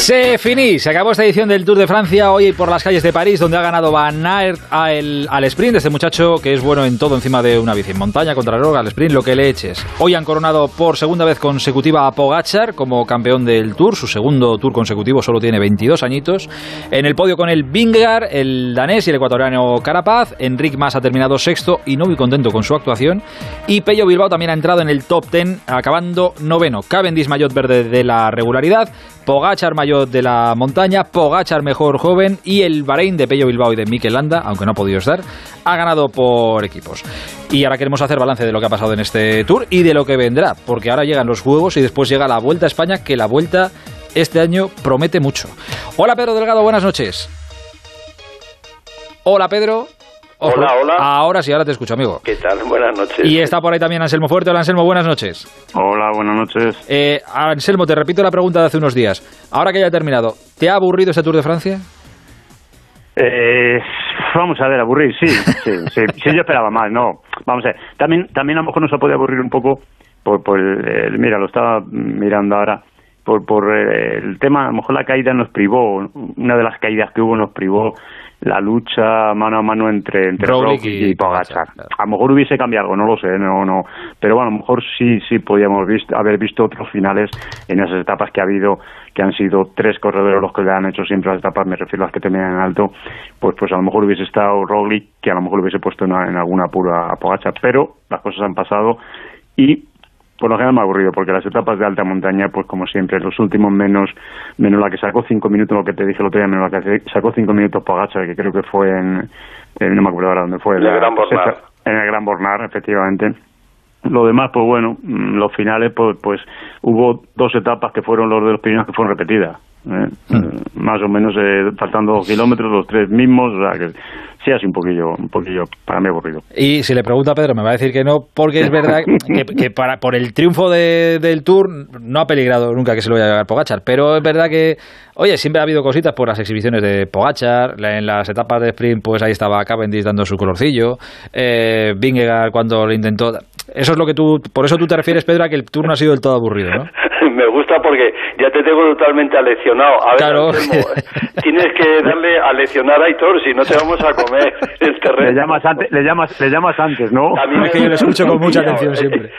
Se finí, se acabó esta edición del Tour de Francia hoy por las calles de París, donde ha ganado Van Aert al, al sprint, este muchacho que es bueno en todo encima de una bici, en montaña, contra el al sprint, lo que le eches. Hoy han coronado por segunda vez consecutiva a Pogachar como campeón del Tour, su segundo Tour consecutivo, solo tiene 22 añitos. En el podio con el Vingegaard, el danés y el ecuatoriano Carapaz, Enric Mas ha terminado sexto y no muy contento con su actuación. Y Pello Bilbao también ha entrado en el top 10, acabando noveno. Cavendish Maillot verde de la regularidad, Pogachar De la montaña, Pogachar mejor joven y el Bahrein de Pello Bilbao y de Mikel Landa, aunque no ha podido estar, ha ganado por equipos. Y ahora queremos hacer balance de lo que ha pasado en este tour y de lo que vendrá, porque ahora llegan los juegos y después llega la Vuelta a España, que la Vuelta este año promete mucho. Hola Pedro Delgado, buenas noches. Hola Pedro. Hola, hola. Ahora sí, ahora te escucho, amigo. ¿Qué tal? Buenas noches. Y está por ahí también Anselmo Fuerte. Hola, Anselmo, buenas noches. Hola, buenas noches. Eh, Anselmo, te repito la pregunta de hace unos días. Ahora que ya he terminado, ¿te ha aburrido este Tour de Francia? Eh, vamos a ver, aburrir, sí, sí, sí, sí, yo esperaba más, no. Vamos a ver, también, también a lo mejor nos ha podido aburrir un poco por, por el, mira, lo estaba mirando ahora, por, por el tema, a lo mejor la caída nos privó, una de las caídas que hubo nos privó la lucha mano a mano entre, entre Roglic Roglic y y claro. A lo mejor hubiese cambiado algo, no lo sé, no, no. Pero bueno, a lo mejor sí, sí podíamos visto, haber visto otros finales en esas etapas que ha habido, que han sido tres corredores los que le han hecho siempre las etapas, me refiero a las que tenían en alto, pues pues a lo mejor hubiese estado Roglic, que a lo mejor hubiese puesto en, en algún apuro a Pogacar, pero las cosas han pasado y por lo general me ha aburrido, porque las etapas de alta montaña, pues como siempre, los últimos menos, menos la que sacó cinco minutos, lo que te dije el otro día, menos la que sacó cinco minutos Pogacar, que creo que fue en, en- no me acuerdo ahora dónde fue. En el Gran Bornar. En el Gran Bornar, efectivamente. Lo demás, pues bueno, mm, los finales, pues, pues hubo dos etapas que fueron los de los primeros que fueron repetidas. ¿Eh? Eh, Más o menos eh, faltando dos kilómetros, los tres mismos, o sea que sí, así un poquillo, un poquillo para mí aburrido. Y si le pregunto a Pedro, me va a decir que no, porque es verdad que, que para, por el triunfo de- del Tour no ha peligrado nunca que se lo vaya a llevar Pogachar, pero es verdad que, oye, siempre ha habido cositas por las exhibiciones de Pogachar, en las etapas de sprint, pues ahí estaba Cavendish dando su colorcillo, eh, Vingegaard cuando lo intentó... Eso es lo que tú, por eso tú te refieres, Pedro, a que el Tour no ha sido del todo aburrido, ¿no? Me gusta porque ya te tengo totalmente aleccionado. A ver, Claro. Anselmo, tienes que darle a leccionar a Aitor, si no te vamos a comer el terreno. Le llamas antes, le llamas, le llamas antes, ¿no? A mí me- Es que yo lo escucho con mucha atención siempre.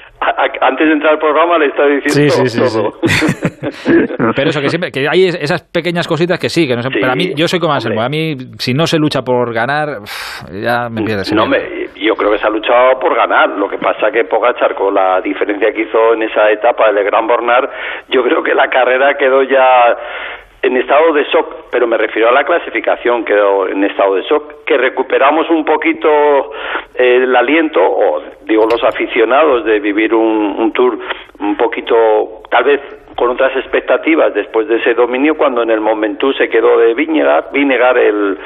Antes de entrar al programa le estaba diciendo Sí, sí, sí, todo. Pero eso que siempre, que hay esas pequeñas cositas que sí, que no sé, Sí, pero a mí, yo soy como Anselmo, a mí, si no se lucha por ganar, ya me pierdes. No, me, yo creo que se ha luchado por ganar. Lo que pasa que Pogachar, con la diferencia que hizo en esa etapa del Gran Bornar, yo creo que la carrera quedó ya en estado de shock, pero me refiero a la clasificación, quedó en estado de shock. Que recuperamos un poquito eh, el aliento, o digo los aficionados, de vivir un, un tour un poquito, tal vez con otras expectativas después de ese dominio, cuando en el Momentum se quedó de Vinegar, Vinegar el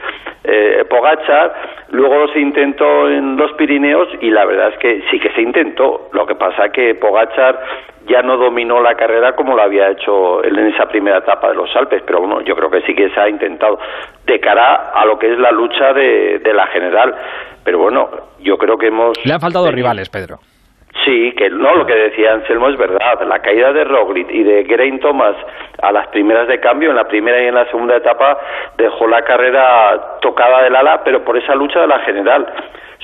eh, Pogachar, luego se intentó en los Pirineos y la verdad es que sí que se intentó. Lo que pasa que Pogachar ya no dominó la carrera como lo había hecho él en esa primera etapa de los Alpes, pero bueno, yo creo que sí que se ha intentado de cara a lo que es la lucha de, de la general. Pero bueno, yo creo que hemos... Le han faltado rivales, Pedro. Sí, que no, lo que decía Anselmo es verdad. La caída de Roglic y de Geraint Thomas a las primeras de cambio, en la primera y en la segunda etapa, dejó la carrera tocada del ala, pero por esa lucha de la general.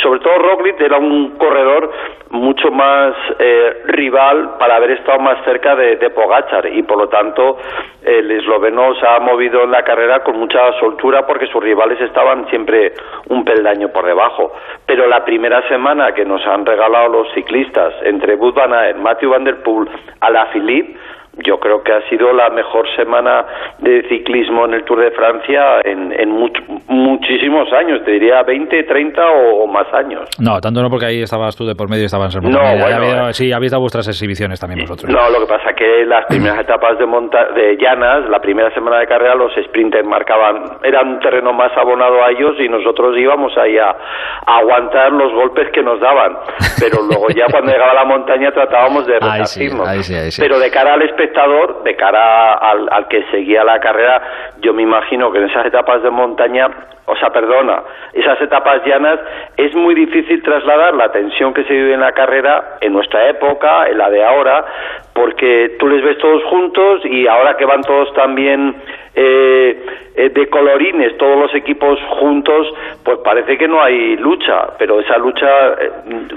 Sobre todo Roglic era un corredor mucho más eh, rival para haber estado más cerca de, de Pogachar y por lo tanto el esloveno se ha movido en la carrera con mucha soltura porque sus rivales estaban siempre un peldaño por debajo. Pero la primera semana que nos han regalado los ciclistas entre Wout van Matthew Van Der Poel, Alaphilippe, yo creo que ha sido la mejor semana de ciclismo en el Tour de Francia en, en much- muchísimos años, te diría 20, 30 o, o más años. No, tanto no porque ahí estabas tú de por medio y estaba Anselmo. No. Ya bueno, había- eh. sí, habéis dado vuestras exhibiciones también vosotros. No, lo que pasa que las primeras etapas de monta de llanas, la primera semana de carrera, los sprinters marcaban, eran un terreno más abonado a ellos y nosotros íbamos ahí a, a aguantar los golpes que nos daban. Pero luego ya cuando llegaba la montaña tratábamos de Ahí sí, ahí sí, ahí sí. Pero de cara al espectador, de cara al, al que seguía la carrera, yo me imagino que en esas etapas de montaña, o sea, perdona, esas etapas llanas, es muy difícil trasladar la tensión que se vive en la carrera en nuestra época, en la de ahora, porque tú les ves todos juntos y ahora que van todos también eh, eh, de colorines, todos los equipos juntos, pues parece que no hay lucha, pero esa lucha eh,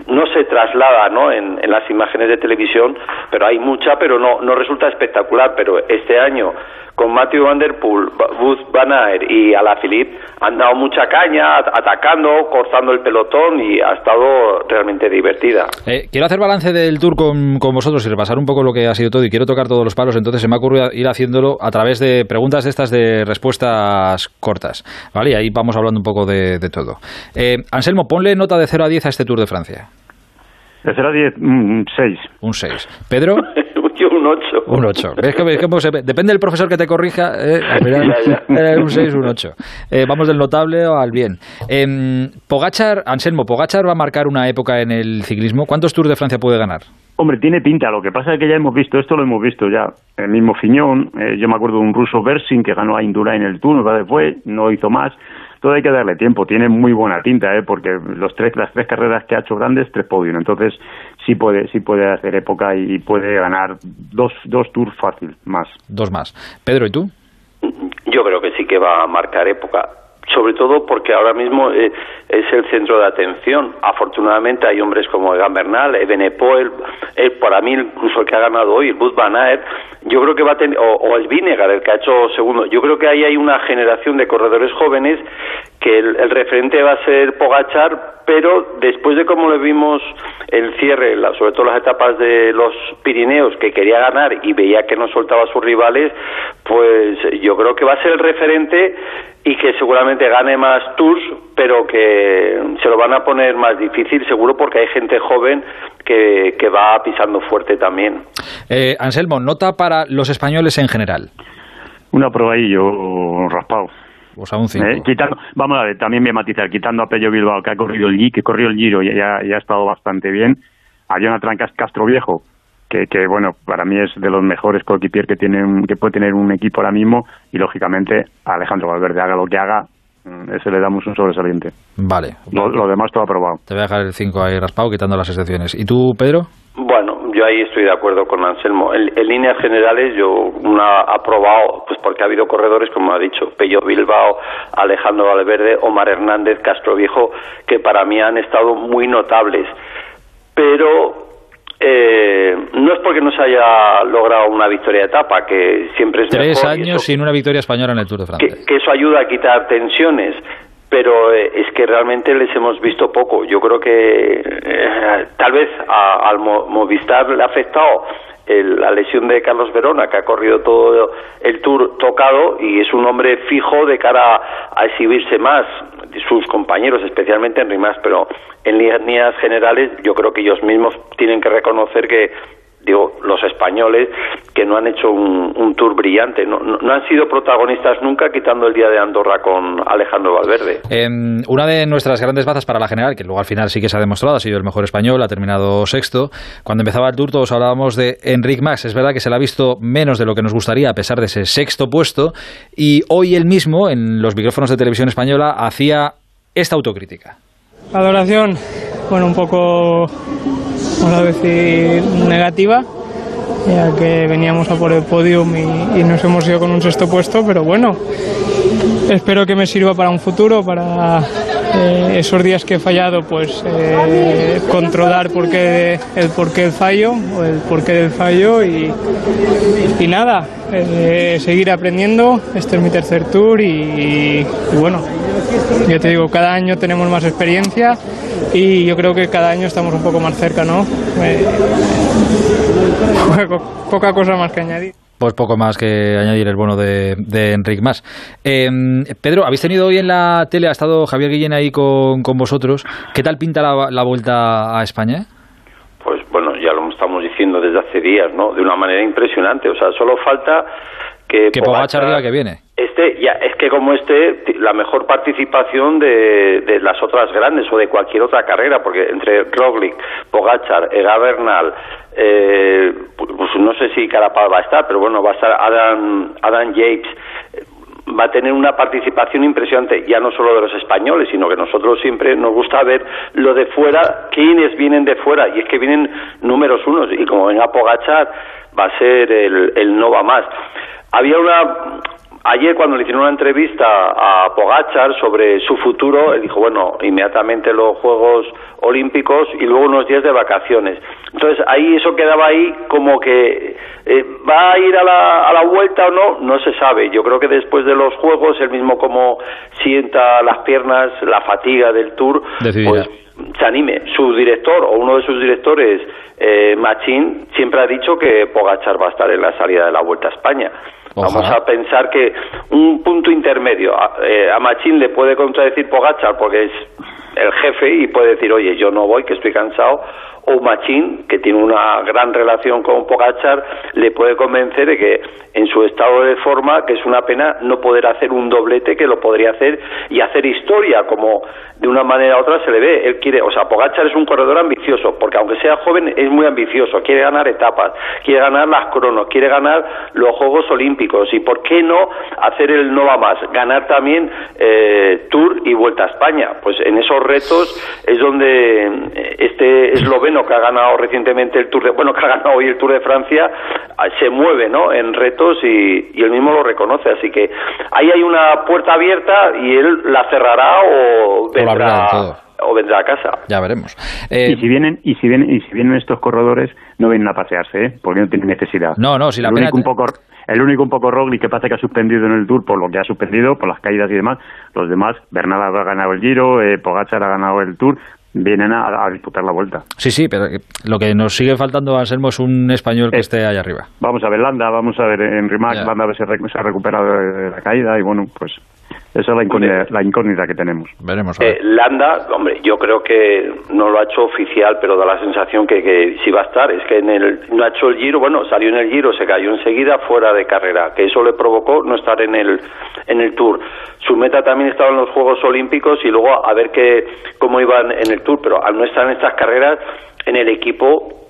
no se traslada ¿no? En, en, las imágenes de televisión, pero hay mucha, pero no, no resulta espectacular. Pero este año con Matthew Van Der Poel, Booth Van Aert y Alaphilippe han dado mucha caña, atacando, cortando el pelotón y ha estado realmente divertida. Quiero hacer balance del Tour con, con, vosotros y repasar un poco lo que ha sido todo y quiero tocar todos los palos, entonces se me ha ocurrido ir haciéndolo a través de preguntas de estas de respuestas cortas, ¿vale? Y ahí vamos hablando un poco de, de todo. Eh, Anselmo, ponle nota de 0 a 10 a este Tour de Francia. De 0 a 10, un 6. Un 6. ¿Pedro? Un 8. Un 8. ¿Ves que, que se, depende del profesor que te corrija. Eh, final, eh, un 6, un 8. Eh, vamos del notable al bien. Eh, Pogachar, Anselmo, Pogachar va a marcar una época en el ciclismo. ¿Cuántos Tours de Francia puede ganar? Hombre, tiene pinta. Lo que pasa es que ya hemos visto, esto lo hemos visto ya. El mismo Fiñón, eh, yo me acuerdo de un ruso Bersin que ganó a Indura en el Tour, fue, no hizo más todo hay que darle tiempo. Tiene muy buena tinta, ¿eh? porque los tres, las tres carreras que ha hecho grandes, tres podios. Entonces sí puede, sí puede hacer época y puede ganar dos, dos tours fácil, más. Dos más. Pedro, ¿y tú? Yo creo que sí que va a marcar época sobre todo porque ahora mismo eh, es el centro de atención. Afortunadamente hay hombres como Egan Bernal, Ebenepo, el, el, para mí incluso el que ha ganado hoy, el Bud Van Aert, yo creo que va a tener, o, o, el Vinegar, el que ha hecho segundo, yo creo que ahí hay una generación de corredores jóvenes que el, el referente va a ser Pogachar, pero después de cómo le vimos el cierre, la, sobre todo las etapas de los Pirineos, que quería ganar y veía que no soltaba a sus rivales, pues yo creo que va a ser el referente y que seguramente gane más tours, pero que se lo van a poner más difícil seguro porque hay gente joven que, que va pisando fuerte también. Eh, Anselmo, nota para los españoles en general. Una prueba ahí yo raspado. O sea, un 5. Eh, quitando, vamos a ver, también voy a matizar, quitando a Pello Bilbao, que ha corrido el, que corrió el Giro y ya, ya ha estado bastante bien, a Jonathan Castro Viejo, que, que, bueno, para mí es de los mejores coequipier que, tiene que puede tener un equipo ahora mismo y, lógicamente, a Alejandro Valverde, haga lo que haga, ese le damos un sobresaliente. Vale. Lo, lo demás todo aprobado. Te voy a dejar el 5 ahí raspado, quitando las excepciones. ¿Y tú, Pedro? Bueno, yo ahí estoy de acuerdo con Anselmo. En, en, líneas generales, yo una aprobado, pues porque ha habido corredores, como ha dicho, Pello Bilbao, Alejandro Valverde, Omar Hernández, Castro Viejo, que para mí han estado muy notables. Pero eh, no es porque no se haya logrado una victoria de etapa, que siempre es Tres mejor, años eso, sin una victoria española en el Tour de Francia. Que, que eso ayuda a quitar tensiones pero eh, es que realmente les hemos visto poco. Yo creo que eh, tal vez a, al Movistar le ha afectado el, la lesión de Carlos Verona, que ha corrido todo el tour tocado y es un hombre fijo de cara a exhibirse más sus compañeros, especialmente en Rimas, pero en líneas generales yo creo que ellos mismos tienen que reconocer que digo, los españoles que no han hecho un, un tour brillante, no, no, no, han sido protagonistas nunca, quitando el día de Andorra con Alejandro Valverde. Eh, una de nuestras grandes bazas para la general, que luego al final sí que se ha demostrado, ha sido el mejor español, ha terminado sexto. Cuando empezaba el tour todos hablábamos de Enric Max, es verdad que se le ha visto menos de lo que nos gustaría a pesar de ese sexto puesto, y hoy él mismo, en los micrófonos de televisión española, hacía esta autocrítica. La adoración, bueno, un poco vamos a decir, negativa, ya que veníamos a por el podium y, y, nos hemos ido con un sexto puesto, pero bueno, espero que me sirva para un futuro, para eh, esos días que he fallado, pues eh, controlar por qué, el porqué del fallo, o el porqué del fallo y, y nada, eh, seguir aprendiendo, este es mi tercer tour y, bueno, yo te digo, cada año tenemos más experiencia y yo creo que cada año estamos un poco más cerca, ¿no? Eh, poca cosa más que añadir. Pues poco más que añadir el bono de, de Enric Más. Eh, Pedro, habéis tenido hoy en la tele, ha estado Javier Guillén ahí con, con vosotros. ¿Qué tal pinta la, vuelta a España? Pues bueno, ya lo estamos diciendo desde hace días, ¿no? De una manera impresionante. O sea, solo falta que, que Pogacar diga que viene. Este, ya, es que como este, la mejor participación de, de, las otras grandes o de cualquier otra carrera, porque entre Roglic, Pogachar, Ega Bernal, eh, pues no sé si Carapaz va a estar, pero bueno, va a estar Adam, Adam Yates, va a tener una participación impresionante, ya no solo de los españoles, sino que nosotros siempre nos gusta ver lo de fuera, quiénes vienen de fuera, y es que vienen números unos, y como venga Pogachar, va a ser el, el no va más. Había una, Ayer cuando le hicieron una entrevista a Pogachar sobre su futuro, él dijo, bueno, inmediatamente los Juegos Olímpicos y luego unos días de vacaciones. Entonces ahí eso quedaba ahí como que eh, va a ir a la, a la vuelta o no, no se sabe. Yo creo que después de los Juegos, él mismo como sienta las piernas, la fatiga del tour, pues se anime. Su director o uno de sus directores, eh, Machín, siempre ha dicho que Pogachar va a estar en la salida de la Vuelta a España. Vamos a pensar que un punto intermedio, a, eh, a Machín le puede contradecir Pogachar porque es el jefe y puede decir, oye, yo no voy, que estoy cansado, o Machín, que tiene una gran relación con Pogachar, le puede convencer de que en su estado de forma, que es una pena no poder hacer un doblete que lo podría hacer y hacer historia, como de una manera u otra se le ve. Él quiere, o sea, Pogachar es un corredor ambicioso, porque aunque sea joven es muy ambicioso, quiere ganar etapas, quiere ganar las cronos, quiere ganar los Juegos Olímpicos y por qué no hacer el no va más, ganar también eh, Tour y Vuelta a España. Pues en esos retos es donde eh, este esloveno que ha ganado recientemente el Tour de, bueno, que ha ganado hoy el Tour de Francia, ah, se mueve, ¿no? En retos y, y él mismo lo reconoce. Así que ahí hay una puerta abierta y él la cerrará o vendrá. O, vendrá a casa. Ya veremos. Eh, y si vienen y si vienen y si vienen estos corredores no vienen a pasearse, ¿eh? porque no tienen necesidad. No, no, si la el pena único un poco el único un poco Roglic que pasa que ha suspendido en el Tour por lo que ha suspendido, por las caídas y demás. Los demás, Bernal ha ganado el Giro, eh, Pogacar ha ganado el Tour, vienen a, a, disputar la vuelta. Sí, sí, pero lo que nos sigue faltando, Anselmo, es un español que esté allá arriba. Vamos a ver Landa, vamos a ver en Rimac. Landa a ver si se ha recuperado de la caída y bueno, pues esa es la incógnita, la incógnita que tenemos. Veremos. Eh, Landa, hombre, yo creo que no lo ha hecho oficial, pero da la sensación que, que sí va a estar. Es que en el, no ha hecho el giro, bueno, salió en el giro, se cayó enseguida fuera de carrera, que eso le provocó no estar en el, en el Tour. Su meta también estaba en los Juegos Olímpicos y luego a ver qué, cómo iban en el Tour, pero al no estar en estas carreras, en el equipo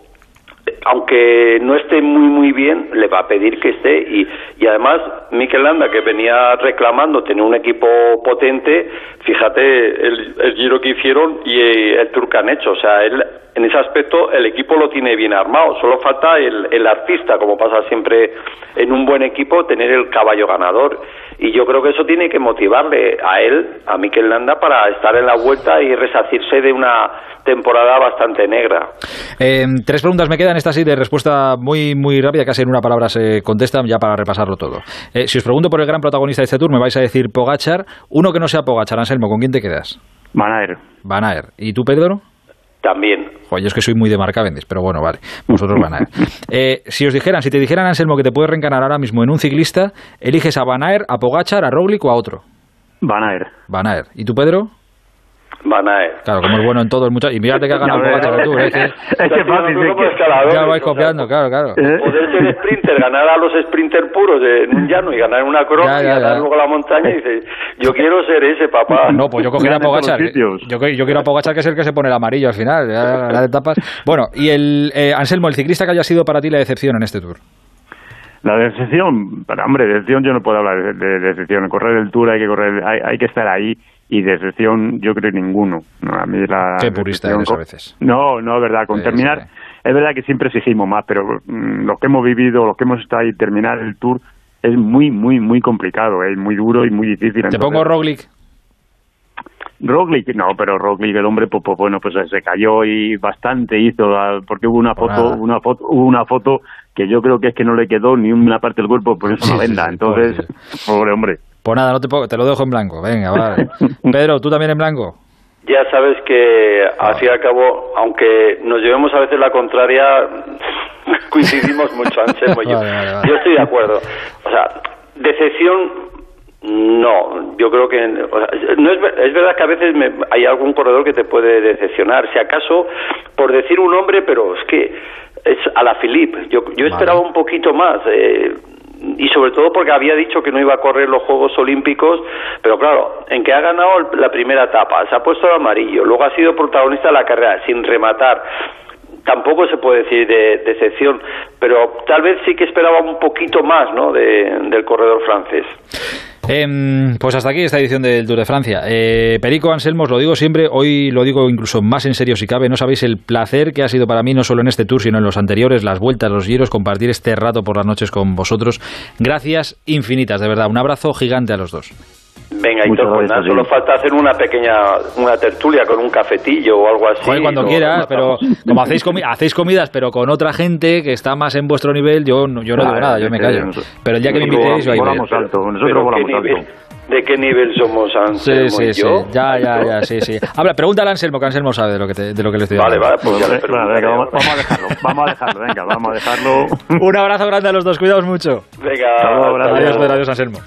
aunque no esté muy muy bien, le va a pedir que esté y, y además Mikel Landa que venía reclamando tener un equipo potente, fíjate el, giro que hicieron y el tour que han hecho, o sea, él en ese aspecto el equipo lo tiene bien armado, solo falta el, artista, como pasa siempre en un buen equipo, tener el caballo ganador y yo creo que eso tiene que motivarle a él, a Mikel Landa, para estar en la vuelta y resacirse de una temporada bastante negra. Eh, tres preguntas me quedan, esta sí de respuesta muy muy rápida, casi en una palabra se contestan ya para repasarlo todo. Eh, si os pregunto por el gran protagonista de este tour, me vais a decir Pogachar, uno que no sea Pogachar, Anselmo, ¿con quién te quedas? Van Aer. Van. ¿Y tú, Pedro? También. Joder, yo es que soy muy de Marcavendes, pero bueno, vale. Vosotros van a ver. Eh, si os dijeran, si te dijeran, Anselmo, que te puedes reencarnar ahora mismo en un ciclista, eliges a Van Aer, a Pogachar, a Roglic o a otro. Van Aer. Van. ¿Y tú, Pedro? Van Aer. Claro, como es bueno en todo el muchacho. Y mírate que ha ganado Pogachar tú. Es que, es que fácil. Es que... Ya vais copiando, claro, claro. Poder ser sprinter, ganar a los sprinter puros en un llano y ganar una crona y ganar luego la montaña y dices, yo quiero ser ese, papá. No, pues yo cogería a Pogachar. Yo, yo quiero a Pogachar, que es el que se pone el amarillo al final, ya, las etapas. Bueno, y el eh, Anselmo, el ciclista que haya sido para ti la decepción en este tour. La decepción, hombre, decepción yo no puedo hablar de, de, de decepción. Correr el tour hay que correr, hay, hay que estar ahí y de excepción yo creo ninguno. No, a mí la Qué purista eres a veces. No, no, es verdad. Con sí, terminar, sí. es verdad que siempre exigimos más, pero mmm, lo que hemos vivido, lo que hemos estado ahí, terminar el tour es muy, muy, muy complicado, es muy duro y muy difícil. ¿Te Entonces, pongo Roglic? Roglic, no, pero Roglic, el hombre, pues, pues, bueno, pues se cayó y bastante hizo, porque hubo una foto, pues una foto, hubo una foto que yo creo que es que no le quedó ni una parte del cuerpo por eso una venda. Entonces, pobre hombre. Pues nada, no te, te lo dejo en blanco. Venga, vale. Pedro, ¿tú también en blanco? Ya sabes que, al fin y al cabo, aunque nos llevemos a veces la contraria, coincidimos mucho, Anselmo y yo. Vale, vale, vale. Yo estoy de acuerdo. O sea, decepción no, yo creo que o sea, no es, es, verdad que a veces me, hay algún corredor que te puede decepcionar. Si acaso, por decir un nombre, pero es que es a la Philippe. Yo, yo esperaba un poquito más. Eh, y sobre todo porque había dicho que no iba a correr los Juegos Olímpicos, pero claro, en que ha ganado la primera etapa, se ha puesto el amarillo, luego ha sido protagonista de la carrera sin rematar. Tampoco se puede decir de decepción, pero tal vez sí que esperaba un poquito más ¿no? de, del corredor francés. Em, pues hasta aquí esta edición del Tour de Francia. Eh, Perico Anselmo, os lo digo siempre, hoy lo digo incluso más en serio si cabe, no sabéis el placer que ha sido para mí, no solo en este Tour, sino en los anteriores, las vueltas, los giros, compartir este rato por las noches con vosotros. Gracias infinitas, de verdad. Un abrazo gigante a los dos. Venga, y pues nada, solo falta hacer una pequeña una tertulia con un cafetillo o algo así. cuando quieras, pero como hacéis, hacéis comidas, pero con otra gente que está más en vuestro nivel, yo, yo no digo nada, yo me callo. Pero el día que me invitéis, ahí volamos alto, nosotros volamos alto. ¿De qué nivel somos Anselmo sí, sí, yo? Sí, ya, ya, ya, sí, sí. Habla, pregúntale a Anselmo, que Anselmo sabe de lo que, te, de lo que le estoy Vale, vale, pues ya le vamos, vamos, a dejarlo, vamos a dejarlo, venga, vamos a dejarlo. Un abrazo grande a los dos, cuidaos mucho. Venga, adiós, adiós, Anselmo.